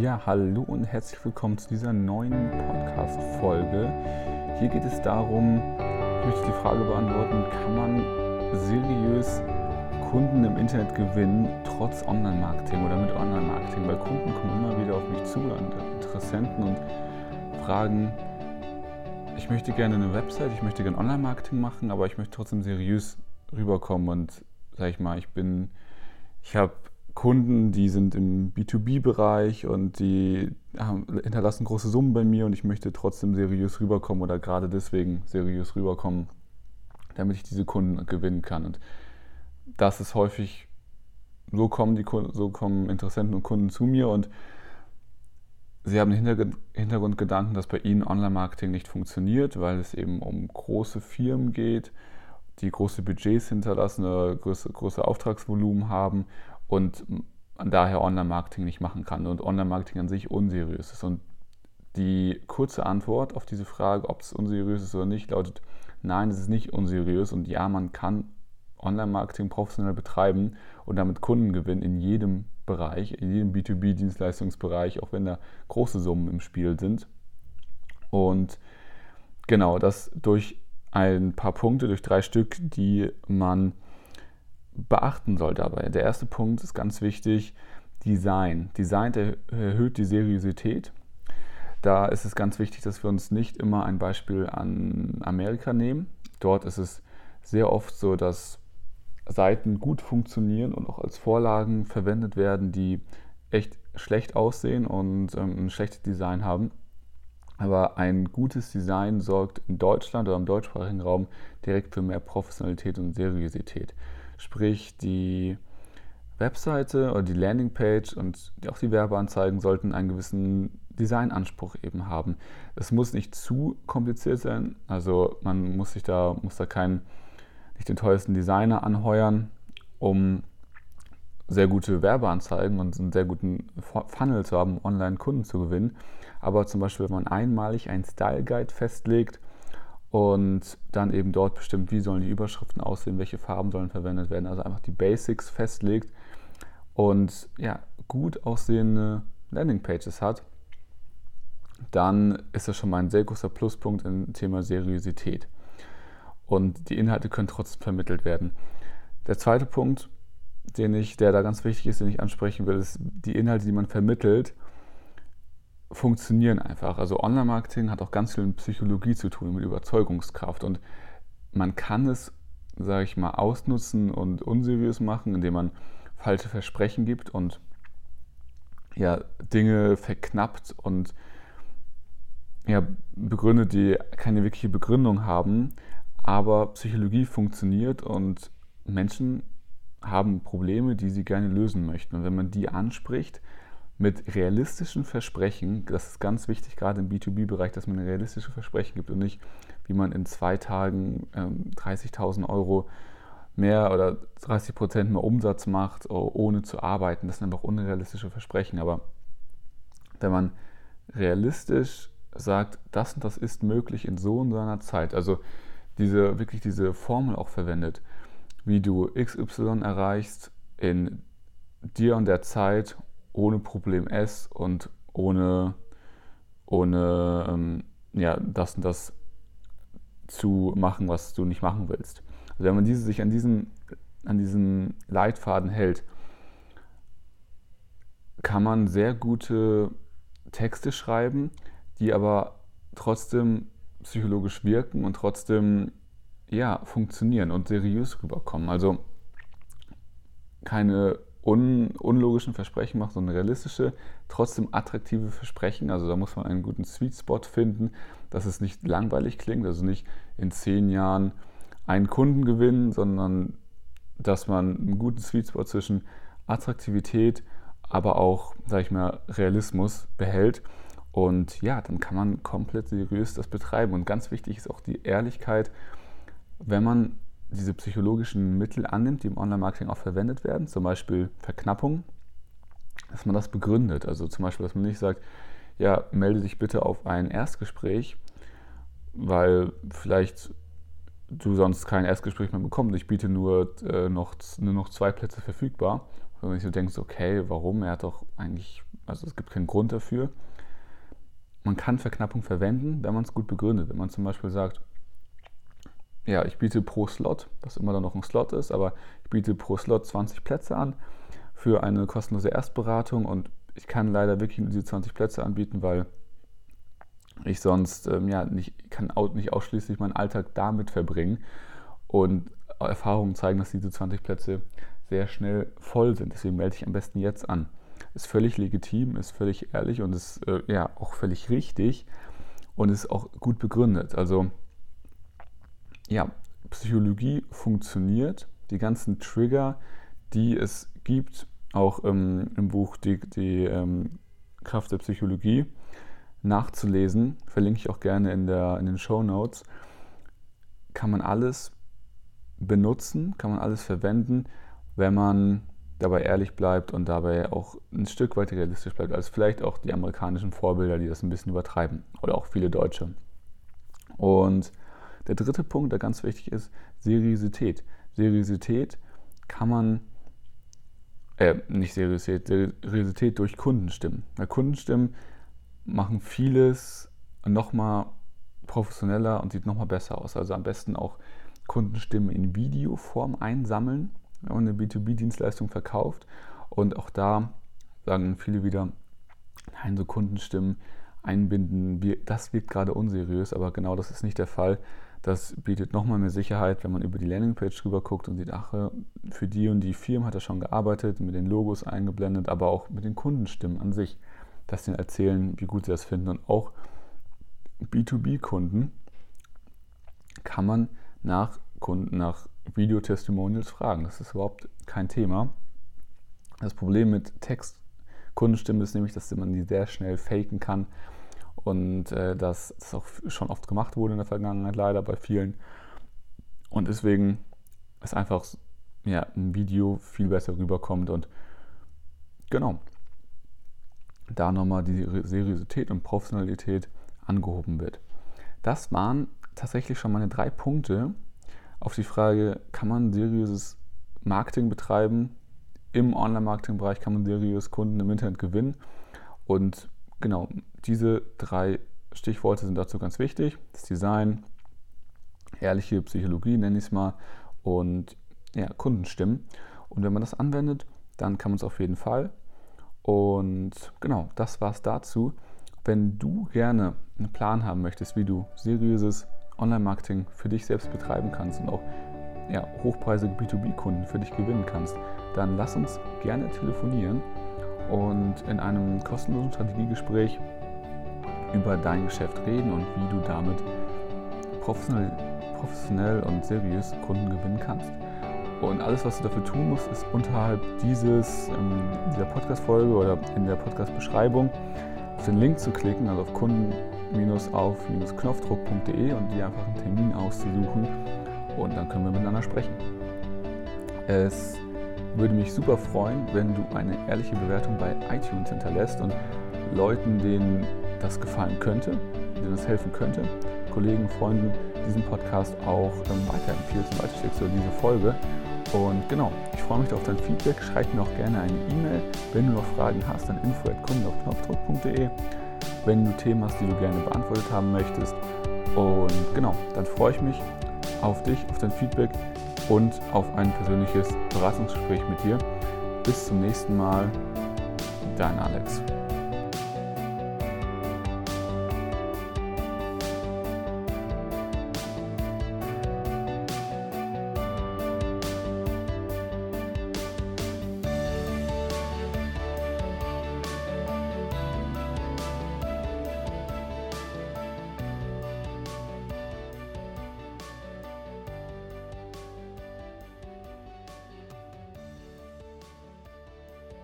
Ja, hallo und herzlich willkommen zu dieser neuen Podcast-Folge. Hier geht es darum, ich möchte die Frage beantworten, kann man seriös Kunden im Internet gewinnen, trotz Online-Marketing oder mit Online-Marketing? Weil Kunden kommen immer wieder auf mich zu und Interessenten und fragen, ich möchte gerne eine Website, ich möchte gerne Online-Marketing machen, aber ich möchte trotzdem seriös rüberkommen und sag ich mal, ich bin, ich habe Kunden, die sind im B2B-Bereich und die hinterlassen große Summen bei mir und ich möchte trotzdem seriös rüberkommen oder gerade deswegen seriös rüberkommen, damit ich diese Kunden gewinnen kann. Und das ist häufig, so kommen, die, so kommen Interessenten und Kunden zu mir und sie haben den Hintergrundgedanken, dass bei ihnen Online-Marketing nicht funktioniert, weil es eben um große Firmen geht, die große Budgets hinterlassen, große, große Auftragsvolumen haben und daher Online-Marketing nicht machen kann und Online-Marketing an sich unseriös ist. Und die kurze Antwort auf diese Frage, ob es unseriös ist oder nicht, lautet, nein, es ist nicht unseriös und ja, man kann Online-Marketing professionell betreiben und damit Kunden gewinnen in jedem Bereich, in jedem B2B-Dienstleistungsbereich, auch wenn da große Summen im Spiel sind. Und genau, das durch ein paar Punkte, durch drei Stück, die man beachten soll dabei. Der erste Punkt ist ganz wichtig, Design. Design erhöht die Seriosität. Da ist es ganz wichtig, dass wir uns nicht immer ein Beispiel an Amerika nehmen. Dort ist es sehr oft so, dass Seiten gut funktionieren und auch als Vorlagen verwendet werden, die echt schlecht aussehen und ähm, ein schlechtes Design haben. Aber ein gutes Design sorgt in Deutschland oder im deutschsprachigen Raum direkt für mehr Professionalität und Seriosität. Sprich, die Webseite oder die Landingpage und auch die Werbeanzeigen sollten einen gewissen Designanspruch eben haben. Es muss nicht zu kompliziert sein, also man muss sich da, muss da keinen, nicht den teuersten Designer anheuern, um sehr gute Werbeanzeigen und einen sehr guten Funnel zu haben, um online Kunden zu gewinnen. Aber zum Beispiel, wenn man einmalig einen Style Guide festlegt und dann eben dort bestimmt, wie sollen die Überschriften aussehen, welche Farben sollen verwendet werden, also einfach die Basics festlegt und ja, gut aussehende Landingpages hat, dann ist das schon mal ein sehr großer Pluspunkt im Thema Seriosität. Und die Inhalte können trotzdem vermittelt werden. Der zweite Punkt, den ich, der da ganz wichtig ist, den ich ansprechen will, ist die Inhalte, die man vermittelt, funktionieren einfach. Also Online-Marketing hat auch ganz viel mit Psychologie zu tun, mit Überzeugungskraft. Und man kann es, sage ich mal, ausnutzen und unseriös machen, indem man falsche Versprechen gibt und ja, Dinge verknappt und ja, begründet, die keine wirkliche Begründung haben. Aber Psychologie funktioniert und Menschen haben Probleme, die sie gerne lösen möchten. Und wenn man die anspricht, mit realistischen Versprechen, das ist ganz wichtig, gerade im B2B-Bereich, dass man realistische Versprechen gibt und nicht, wie man in zwei Tagen ähm, 30.000 Euro mehr oder 30 Prozent mehr Umsatz macht, ohne zu arbeiten. Das sind einfach unrealistische Versprechen. Aber wenn man realistisch sagt, das und das ist möglich in so und so einer Zeit, also diese, wirklich diese Formel auch verwendet, wie du XY erreichst in dir und der Zeit ohne Problem S und ohne, ohne ähm, ja, das und das zu machen, was du nicht machen willst. Also wenn man diese, sich an diesen, an diesen Leitfaden hält, kann man sehr gute Texte schreiben, die aber trotzdem psychologisch wirken und trotzdem ja, funktionieren und seriös rüberkommen. Also keine un unlogischen Versprechen macht, sondern realistische, trotzdem attraktive Versprechen. Also da muss man einen guten Sweet Spot finden, dass es nicht langweilig klingt, also nicht in zehn Jahren einen Kunden gewinnen, sondern dass man einen guten Sweet Spot zwischen Attraktivität, aber auch, sage ich mal, Realismus behält. Und ja, dann kann man komplett seriös das betreiben. Und ganz wichtig ist auch die Ehrlichkeit, wenn man diese psychologischen Mittel annimmt, die im Online-Marketing auch verwendet werden, zum Beispiel Verknappung, dass man das begründet. Also zum Beispiel, dass man nicht sagt, ja, melde dich bitte auf ein Erstgespräch, weil vielleicht du sonst kein Erstgespräch mehr bekommst. Ich biete nur, äh, noch, nur noch zwei Plätze verfügbar. wenn du denkst, okay, warum? Er hat doch eigentlich, also es gibt keinen Grund dafür. Man kann Verknappung verwenden, wenn man es gut begründet. Wenn man zum Beispiel sagt, ja, ich biete pro Slot, was immer dann noch ein Slot ist, aber ich biete pro Slot 20 Plätze an für eine kostenlose Erstberatung und ich kann leider wirklich nur diese 20 Plätze anbieten, weil ich sonst ähm, ja nicht kann nicht ausschließlich meinen Alltag damit verbringen und Erfahrungen zeigen, dass diese 20 Plätze sehr schnell voll sind. Deswegen melde ich am besten jetzt an. Ist völlig legitim, ist völlig ehrlich und ist äh, ja auch völlig richtig und ist auch gut begründet. Also ja, Psychologie funktioniert. Die ganzen Trigger, die es gibt, auch ähm, im Buch Die, die ähm, Kraft der Psychologie nachzulesen, verlinke ich auch gerne in, der, in den Show Notes, kann man alles benutzen, kann man alles verwenden, wenn man dabei ehrlich bleibt und dabei auch ein Stück weit realistisch bleibt, als vielleicht auch die amerikanischen Vorbilder, die das ein bisschen übertreiben oder auch viele Deutsche. Und der dritte Punkt, der ganz wichtig ist, Seriosität. Seriosität kann man, äh, nicht Seriosität, Seriosität durch Kundenstimmen. Weil Kundenstimmen machen vieles nochmal professioneller und sieht nochmal besser aus. Also am besten auch Kundenstimmen in Videoform einsammeln, wenn man eine B2B-Dienstleistung verkauft. Und auch da sagen viele wieder, nein, so Kundenstimmen einbinden, das wirkt gerade unseriös, aber genau das ist nicht der Fall. Das bietet nochmal mehr Sicherheit, wenn man über die Landingpage rüber guckt und sieht, ach, für die und die Firmen hat er schon gearbeitet, mit den Logos eingeblendet, aber auch mit den Kundenstimmen an sich, dass sie erzählen, wie gut sie das finden. Und auch B2B-Kunden kann man nach Kunden, nach Videotestimonials fragen. Das ist überhaupt kein Thema. Das Problem mit Text-Kundenstimmen ist nämlich, dass man die sehr schnell faken kann und äh, dass das auch schon oft gemacht wurde in der Vergangenheit, leider bei vielen. Und deswegen ist einfach ja, ein Video viel besser rüberkommt und genau, da nochmal die Seriosität und Professionalität angehoben wird. Das waren tatsächlich schon meine drei Punkte auf die Frage, kann man seriöses Marketing betreiben? Im Online-Marketing-Bereich kann man seriös Kunden im Internet gewinnen. Und genau, diese drei Stichworte sind dazu ganz wichtig. Das Design, ehrliche Psychologie nenne ich es mal und ja, Kundenstimmen. Und wenn man das anwendet, dann kann man es auf jeden Fall. Und genau, das war es dazu. Wenn du gerne einen Plan haben möchtest, wie du seriöses Online-Marketing für dich selbst betreiben kannst und auch ja, hochpreisige B2B-Kunden für dich gewinnen kannst, dann lass uns gerne telefonieren und in einem kostenlosen Strategiegespräch über dein Geschäft reden und wie du damit professionell, professionell und seriös Kunden gewinnen kannst. Und alles, was du dafür tun musst, ist unterhalb dieses, ähm, dieser Podcast-Folge oder in der Podcast-Beschreibung auf den Link zu klicken, also auf kunden-auf-knopfdruck.de und dir einfach einen Termin auszusuchen und dann können wir miteinander sprechen. Es würde mich super freuen, wenn du eine ehrliche Bewertung bei iTunes hinterlässt und Leuten, denen das gefallen könnte, denen das helfen könnte, Kollegen, Freunden, diesen Podcast auch ähm, weiterempfiehlst und weiterschickst oder diese Folge. Und genau, ich freue mich auf dein Feedback. Schreib mir auch gerne eine E-Mail. Wenn du noch Fragen hast, dann info.kunden Wenn du Themen hast, die du gerne beantwortet haben möchtest. Und genau, dann freue ich mich auf dich, auf dein Feedback und auf ein persönliches Beratungsgespräch mit dir. Bis zum nächsten Mal, dein Alex.